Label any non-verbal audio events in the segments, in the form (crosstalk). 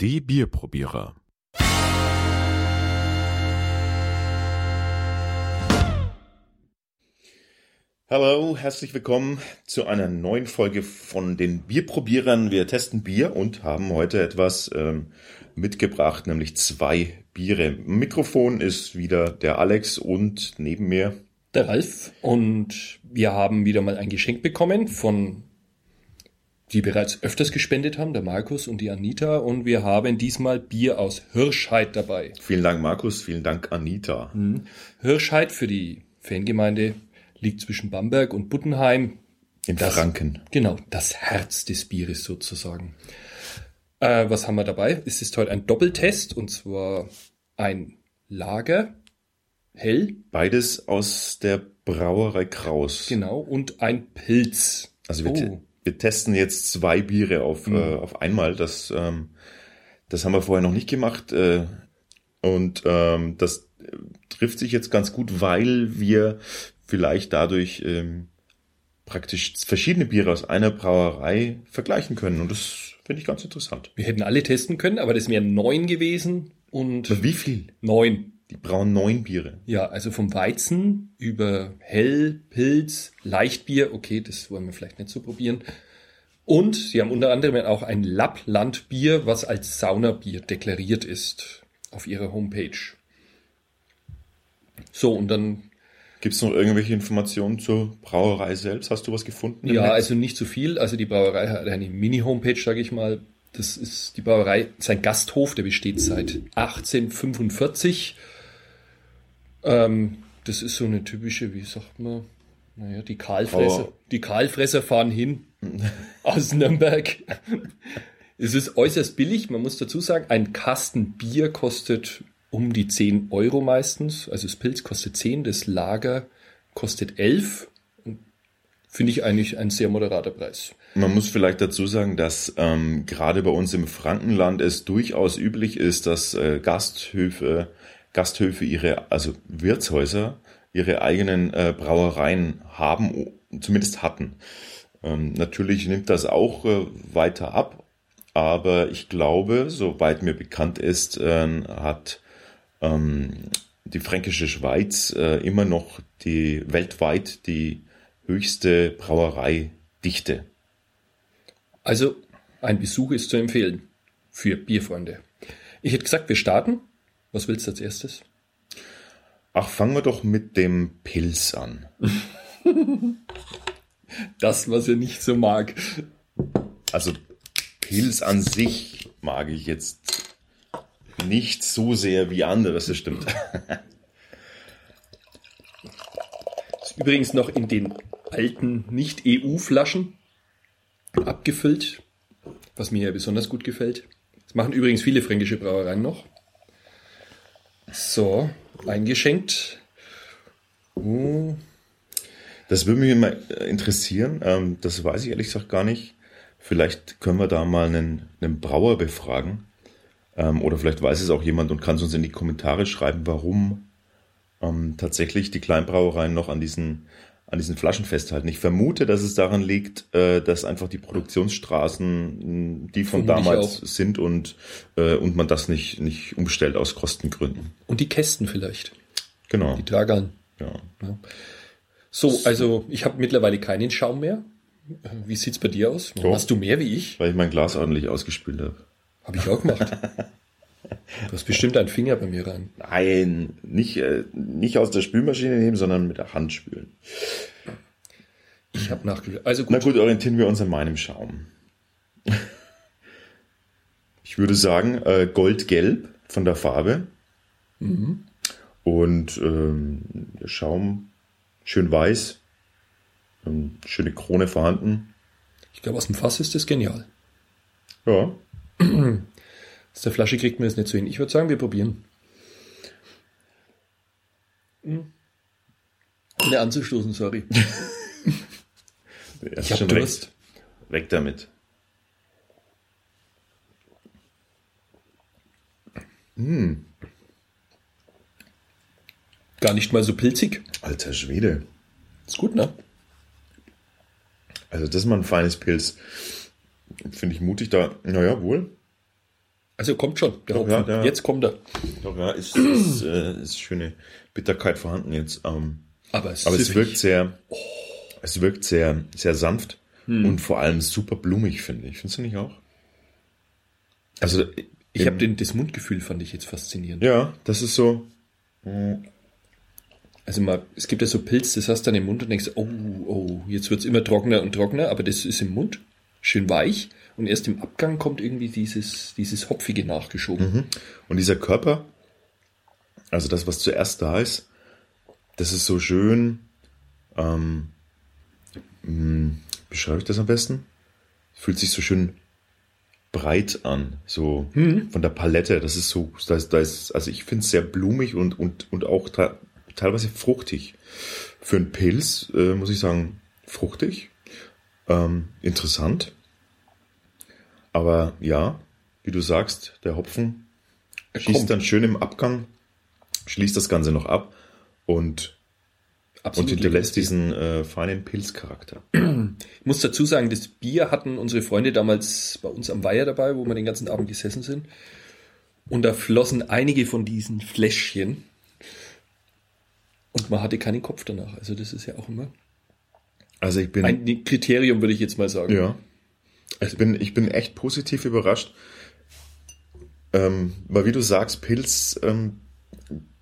Die Bierprobierer. Hallo, herzlich willkommen zu einer neuen Folge von den Bierprobierern. Wir testen Bier und haben heute etwas ähm, mitgebracht, nämlich zwei Biere. Mikrofon ist wieder der Alex und neben mir der Ralf. Und wir haben wieder mal ein Geschenk bekommen von die bereits öfters gespendet haben, der Markus und die Anita. Und wir haben diesmal Bier aus Hirschheit dabei. Vielen Dank, Markus. Vielen Dank, Anita. Mhm. Hirschheit für die Fangemeinde liegt zwischen Bamberg und Buttenheim. In das, Franken. Genau, das Herz des Bieres sozusagen. Äh, was haben wir dabei? Es ist heute ein Doppeltest und zwar ein Lager, hell. Beides aus der Brauerei Kraus. Genau, und ein Pilz. Also wir, oh. Wir testen jetzt zwei Biere auf, mhm. äh, auf einmal. Das, ähm, das haben wir vorher noch nicht gemacht. Äh, und ähm, das trifft sich jetzt ganz gut, weil wir vielleicht dadurch ähm, praktisch verschiedene Biere aus einer Brauerei vergleichen können. Und das finde ich ganz interessant. Wir hätten alle testen können, aber das wären neun gewesen. Und wie viel? Neun. Die brauen neun Biere. Ja, also vom Weizen über Hell, Pilz, Leichtbier, okay, das wollen wir vielleicht nicht so probieren. Und sie haben unter anderem auch ein Lapplandbier, was als Saunabier deklariert ist auf ihrer Homepage. So, und dann Gibt es noch irgendwelche Informationen zur Brauerei selbst? Hast du was gefunden? Ja, Netz? also nicht zu so viel. Also die Brauerei hat eine Mini-Homepage, sage ich mal. Das ist die Brauerei, sein Gasthof, der besteht seit 1845. Ähm, das ist so eine typische, wie sagt man, naja, die Kahlfresser, oh. die Kahlfresser fahren hin (laughs) aus Nürnberg. es ist äußerst billig, man muss dazu sagen, ein Kasten Bier kostet um die 10 Euro meistens. Also das Pilz kostet 10, das Lager kostet 11. Finde ich eigentlich ein sehr moderater Preis. Man muss vielleicht dazu sagen, dass ähm, gerade bei uns im Frankenland es durchaus üblich ist, dass äh, Gasthöfe, Gasthöfe ihre, also Wirtshäuser, ihre eigenen äh, Brauereien haben, zumindest hatten. Ähm, natürlich nimmt das auch äh, weiter ab, aber ich glaube, soweit mir bekannt ist, äh, hat ähm, die fränkische Schweiz äh, immer noch die weltweit die höchste Brauereidichte. Also ein Besuch ist zu empfehlen für Bierfreunde. Ich hätte gesagt, wir starten. Was willst du als erstes? Ach, fangen wir doch mit dem Pilz an. das, was er nicht so mag. Also Pilz an sich mag ich jetzt nicht so sehr wie anderes, das stimmt. (laughs) Ist übrigens noch in den alten Nicht-EU-Flaschen abgefüllt, was mir ja besonders gut gefällt. Das machen übrigens viele fränkische Brauereien noch. So, eingeschenkt. Uh. Das würde mich mal interessieren. Ähm, das weiß ich ehrlich gesagt gar nicht. Vielleicht können wir da mal einen, einen Brauer befragen. Ähm, oder vielleicht weiß es auch jemand und kann es uns in die Kommentare schreiben, warum ähm, tatsächlich die Kleinbrauereien noch an diesen, an diesen Flaschen festhalten. Ich vermute, dass es daran liegt, äh, dass einfach die Produktionsstraßen die von Finde damals sind und, äh, und man das nicht, nicht umstellt aus Kostengründen. Und die Kästen vielleicht. Genau. Die Tragern. Ja. ja. So, also ich habe mittlerweile keinen Schaum mehr. Wie sieht's bei dir aus? Doch, Hast du mehr wie ich? Weil ich mein Glas ordentlich ausgespült habe. Habe ich auch gemacht. (laughs) Du hast bestimmt einen Finger bei mir rein. Nein, nicht, äh, nicht aus der Spülmaschine nehmen, sondern mit der Hand spülen. Ich habe nachgedacht. Also gut. Na gut, orientieren wir uns an meinem Schaum. (laughs) Ich würde sagen, äh, goldgelb von der Farbe. Mhm. Und ähm, der Schaum schön weiß. Ähm, schöne Krone vorhanden. Ich glaube, aus dem Fass ist das genial. Ja. (clears throat) Aus der Flasche kriegt man das nicht so hin. Ich würde sagen, wir probieren. Hm. Ohne anzustoßen, sorry. (laughs) ich habe Durst. Weg, weg damit. Hm. Gar nicht mal so pilzig. Alter Schwede. Ist gut, ne? Also das ist mal ein feines Pilz. Finde ich mutig da. Naja, wohl. Also kommt schon, der Doch, Hopfen. ja, der- Jetzt kommt er. Doch, ja, ist, ist, äh, ist schöne Bitterkeit vorhanden jetzt. Ähm, Aber es, aber es wirkt sehr, es wirkt sehr, sehr sanft und vor allem super blumig, finde ich. Findest du nicht auch? Also, Ich habe das Mundgefühl fand ich jetzt faszinierend. ja, das ist so, Also mal, es gibt ja so Pilz, das hast du dann im Mund und denkst, oh, oh, jetzt wird's immer trockener und trockener, aber das ist im Mund schön weich und erst im Abgang kommt irgendwie dieses, dieses Hopfige nachgeschoben. Und dieser Körper, also das, was zuerst da ist, das ist so schön, ähm, mh, beschreibe ich das am besten? Fühlt sich so schön breit an, so von der Palette. Das ist so, da ist, da ist also ich finde es sehr blumig und, und, und auch te- teilweise fruchtig. Für einen Pilz, äh, muss ich sagen, fruchtig, ähm, interessant. Aber ja, wie du sagst, der Hopfen schießt kommt. dann schön im Abgang, schließt das Ganze noch ab und, und hinterlässt diesen äh, feinen Pilzcharakter. Ich muss dazu sagen, das Bier hatten unsere Freunde damals bei uns am Weiher dabei, wo wir den ganzen Abend gesessen sind. Und da flossen einige von diesen Fläschchen. Und man hatte keinen Kopf danach. Also das ist ja auch immer Also ich bin, ein Kriterium, würde ich jetzt mal sagen. ja, ich bin, ich bin echt positiv überrascht, ähm, weil wie du sagst, Pilz ähm,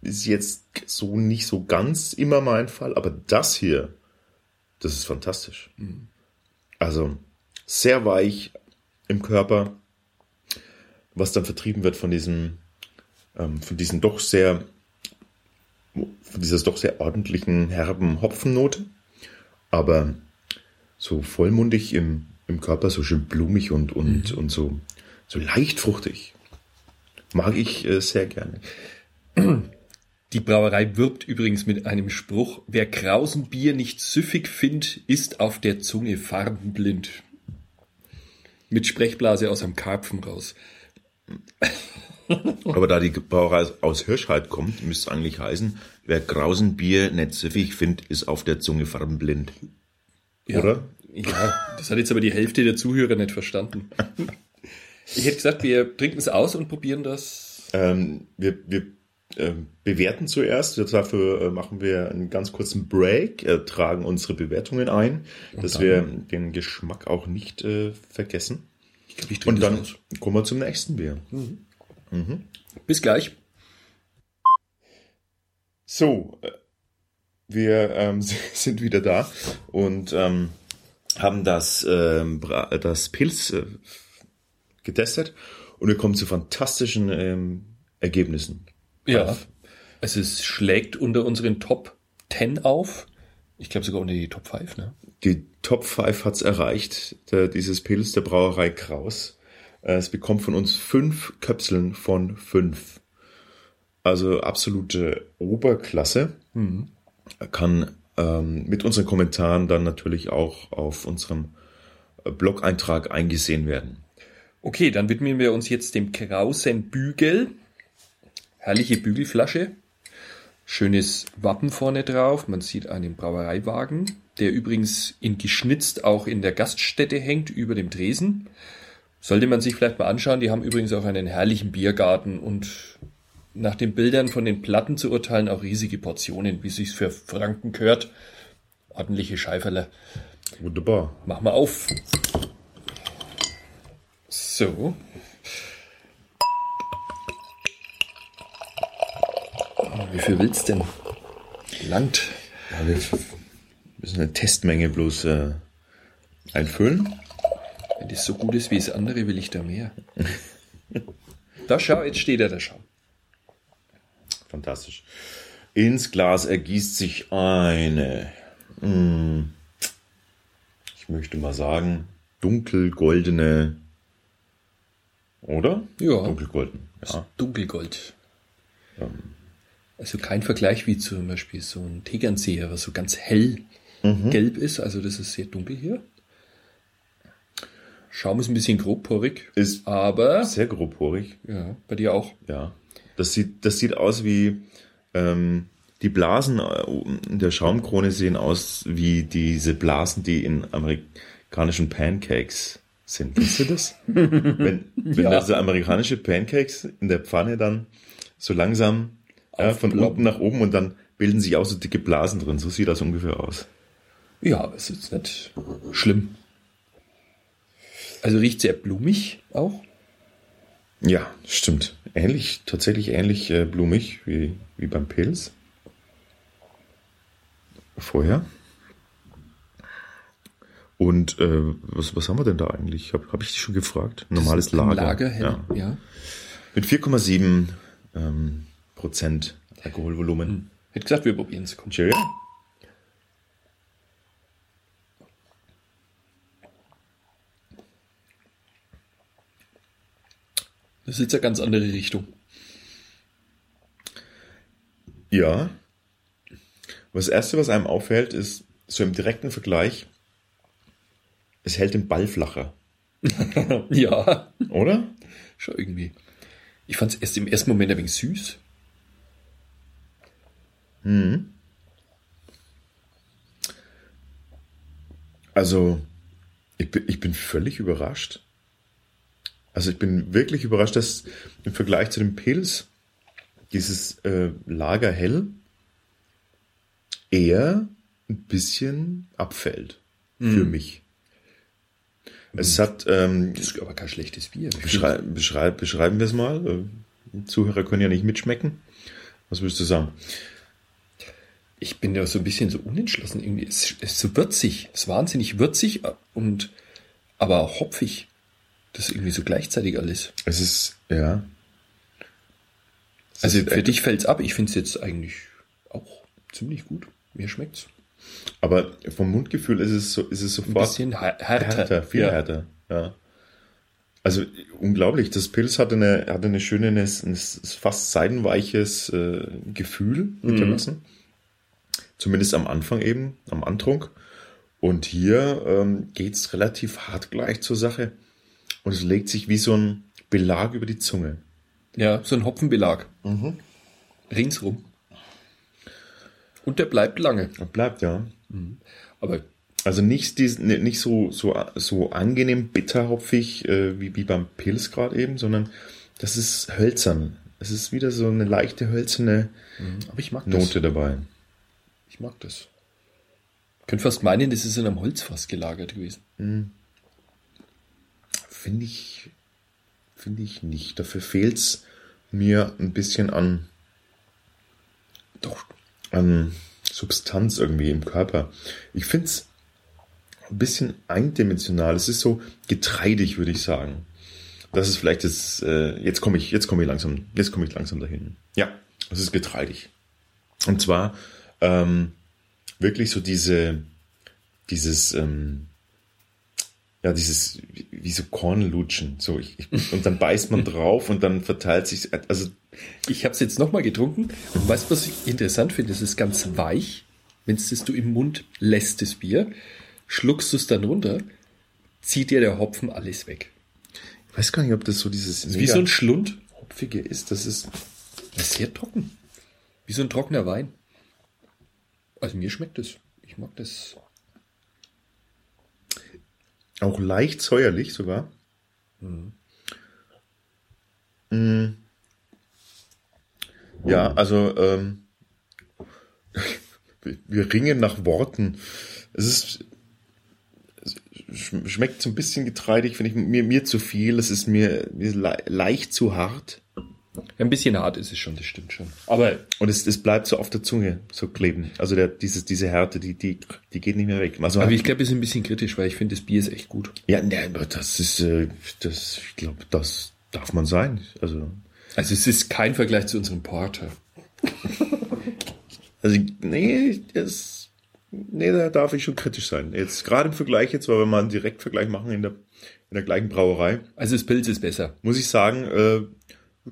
ist jetzt so nicht so ganz immer mein Fall, aber das hier, das ist fantastisch. Also sehr weich im Körper, was dann vertrieben wird von diesem, ähm, von diesen doch sehr, von dieser doch sehr ordentlichen herben Hopfennote, aber so vollmundig im, im Körper, so schön blumig und, und, und so, so leicht fruchtig. Mag ich äh, sehr gerne. Die Brauerei wirbt übrigens mit einem Spruch, wer Krausenbier nicht süffig findet, ist auf der Zunge farbenblind. Mit Sprechblase aus einem Karpfen raus. (laughs) Aber da die Brauerei aus Hirschheit kommt, müsste es eigentlich heißen, wer Grausenbier nicht süffig findet, ist auf der Zunge farbenblind. Ja. Oder? Ja, das hat jetzt aber die Hälfte der Zuhörer nicht verstanden. Ich hätte gesagt, wir trinken es aus und probieren das. Ähm, wir wir ähm, bewerten zuerst. Dafür äh, machen wir einen ganz kurzen Break, äh, tragen unsere Bewertungen ein, dass dann- wir den Geschmack auch nicht äh, vergessen. Ich glaube, ich Und dann kommen wir zum nächsten Bier. Bis gleich. So, äh, wir ähm, (laughs) sind wieder da und ähm, haben das, Bra- das Pilz äh, getestet und wir kommen zu fantastischen ähm, Ergebnissen. Ja. Also es schlägt unter unseren Top 10 auf. Ich glaube sogar unter die Top 5, ne? Die Top 5 hat's erreicht, der, dieses Pilz der Brauerei Kraus. Äh, Es bekommt von uns fünf Köpseln von fünf. Also absolute Oberklasse. Kann ähm, mit unseren Kommentaren dann natürlich auch auf unserem äh, Blog-Eintrag eingesehen werden. Okay, dann widmen wir uns jetzt dem Krausen Bügel. Herrliche Bügelflasche. Schönes Wappen vorne drauf. Man sieht einen Brauereiwagen, der übrigens in geschnitzt auch in der Gaststätte hängt über dem Tresen. Sollte man sich vielleicht mal anschauen. Die haben übrigens auch einen herrlichen Biergarten und nach den Bildern von den Platten zu urteilen auch riesige Portionen, wie sich's für Franken gehört. Ordentliche Scheiferle. Wunderbar. Mach mal auf. So. Wie viel willst denn? Langt. Ja, wir müssen eine Testmenge bloß äh, einfüllen. Wenn das so gut ist wie das andere, will ich da mehr. Da schau, jetzt steht er da schon. Fantastisch. Ins Glas ergießt sich eine, mm, ich möchte mal sagen, dunkelgoldene, oder? Ja. Dunkelgolden, ja. Dunkelgold. Also kein Vergleich wie zum Beispiel so ein Tegernseher, was so ganz hell gelb ist. Also das ist sehr dunkel hier. Schaum ist ein bisschen grobporig, Ist aber sehr grobporig, ja, bei dir auch. ja. Das sieht, das sieht aus wie, ähm, die Blasen äh, in der Schaumkrone sehen aus wie diese Blasen, die in amerikanischen Pancakes sind. Kennst du das? (laughs) wenn wenn Ja. da so amerikanische Pancakes in der Pfanne dann so langsam ja, von unten nach oben und dann bilden sich auch so dicke Blasen drin. So sieht das ungefähr aus. Ja, ist nicht schlimm. Also riecht sehr blumig auch. Ja, stimmt. Ähnlich, tatsächlich ähnlich äh, blumig wie, wie beim Pilz. Vorher. Und äh, was, was haben wir denn da eigentlich? Habe hab ich dich schon gefragt? Normales Lager. Lager, ja. ja. Mit 4,7 ähm, Prozent Alkoholvolumen. Hätte gesagt, wir probieren es. Cheerio. Das ist jetzt eine ganz andere Richtung. Ja. Das Erste, was einem auffällt, ist so im direkten Vergleich, es hält den Ball flacher, (laughs) Ja, oder? schon irgendwie. Ich fand es erst im ersten Moment ein wenig süß. Also, ich bin, ich bin völlig überrascht. Also, ich bin wirklich überrascht, dass im Vergleich zu dem Pilz dieses äh, Lager hell eher ein bisschen abfällt für mich. Es hat, ähm, Das ist aber kein schlechtes Bier. beschrei beschrei beschreiben wir es mal. Äh, die Zuhörer können ja nicht mitschmecken. Was würdest du sagen? Ich bin ja so ein bisschen so unentschlossen. Irgendwie. Es ist so würzig. Es ist wahnsinnig würzig und aber auch hopfig. Das ist irgendwie so gleichzeitig alles. Es ist, ja. Es Also ist für dich fällt's ab. Ich finde es jetzt eigentlich auch ziemlich gut. Mir schmeckt's. Aber vom Mundgefühl ist es so, ist es Ein sofort bisschen här- härter. härter, viel ja. härter. Ja. Also unglaublich. Das Pilz hatte eine, hatte eine schöne, eine, ein fast seidenweiches äh, Gefühl hinterlassen. Zumindest am Anfang eben, am Antrunk. Und hier ähm, geht's relativ hart gleich zur Sache. Und es legt sich wie so ein Belag über die Zunge. Ja, so ein Hopfenbelag. Ringsrum. Und der bleibt lange. Und bleibt, ja. Aber Also nicht, ne- nicht so, so, so angenehm bitterhopfig äh, wie, wie beim Pilz gerade eben, sondern das ist hölzern. Es ist wieder so eine leichte hölzerne Aber ich mag das. Note dabei. Ich mag das. Ich könnte fast meinen, das ist in einem Holzfass gelagert gewesen. Finde ich, finde ich nicht. Dafür fehlt's mir ein bisschen an, Doch. an Substanz irgendwie im Körper. Ich finde es ein bisschen eindimensional. Es ist so getreidig, würde ich sagen. Das ist vielleicht das, äh, jetzt komme ich, jetzt komme ich langsam, jetzt komme ich langsam dahin. Ja, es ist getreidig. Und zwar ähm, wirklich so diese, dieses, ähm, ja, dieses, wie- so Kornlutschen. So, ich, ich, und dann beißt man (laughs) drauf und dann verteilt sich, also Ich habe es jetzt nochmal getrunken und weißt du, was ich interessant finde? Es ist ganz weich. Wenn es das du im Mund lässt, das Bier, schluckst du es dann runter, zieht dir der Hopfen alles weg. ich weiß gar nicht, ob das so dieses Das ist wie so ein Schlund. hopfige ist. Das ist, Das ist sehr trocken. Wie so ein trockener Wein. Also mir schmeckt es. Ich mag das. Auch leicht säuerlich sogar. Mm. Ja, also ähm, (laughs) wir- ringen nach Worten. Es ist schmeckt so ein bisschen getreidig, finde ich mir mir zu viel. Es ist mir, mir le leicht zu hart Ein bisschen hart ist es schon, das stimmt schon. Aber und es, es bleibt so auf der Zunge so kleben. Also der, dieses, diese Härte, die, die, die geht nicht mehr weg. Also Aber ich glaube, wir sind ein bisschen kritisch, weil ich finde, das Bier ist echt gut. ja, ne, aber das ist, äh, das, ich glaube, das darf man sein. Also Also es ist kein Vergleich zu unserem Porter. (laughs) Also, nee, das, nee, da darf ich schon kritisch sein. Jetzt gerade im Vergleich jetzt, weil wir mal einen Direktvergleich machen in der, in der gleichen Brauerei, Also das Pilz ist besser. muss ich sagen, äh,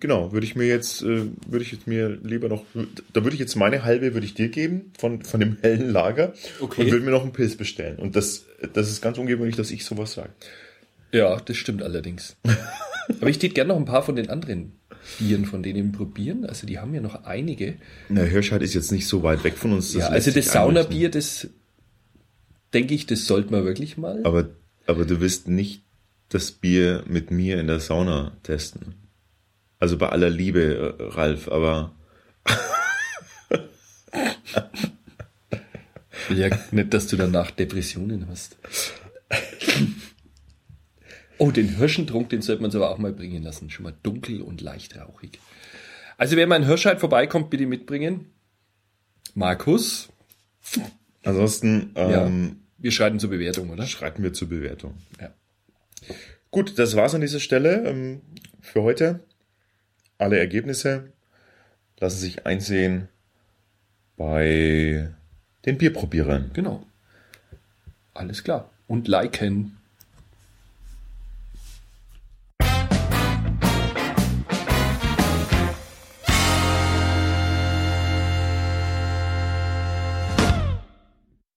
genau, würde ich mir jetzt, äh, würde ich jetzt mir lieber noch, da würde ich jetzt meine halbe würde ich dir geben von, von dem hellen Lager Okay. und würde mir noch einen Pilz bestellen. Und das, das ist ganz ungewöhnlich, dass ich sowas sage. Ja, das stimmt allerdings. (laughs) Aber ich tät gerne noch ein paar von den anderen Bieren von denen probieren. Also die haben ja noch einige. Na, Hirschheit ist jetzt nicht so weit weg von uns. ja, also das Saunabier, das denke ich, das sollte man wirklich mal. Aber, aber du wirst nicht das Bier mit mir in der Sauna testen. Also bei aller Liebe, äh, Ralf, aber. ja, nicht, dass du danach Depressionen hast. Oh, den Hirschentrunk, den sollte man uns aber auch mal bringen lassen. Schon mal dunkel und leicht rauchig. Also, wer mal in Hirschheit vorbeikommt, bitte mitbringen. Markus. Ansonsten, ähm, ja, wir schreiten zur Bewertung, oder? Schreiten wir zur Bewertung. Ja. Gut, das war's an dieser Stelle ähm, für heute. Alle Ergebnisse lassen sich einsehen bei den Bierprobierern. Genau. Alles klar. Und liken.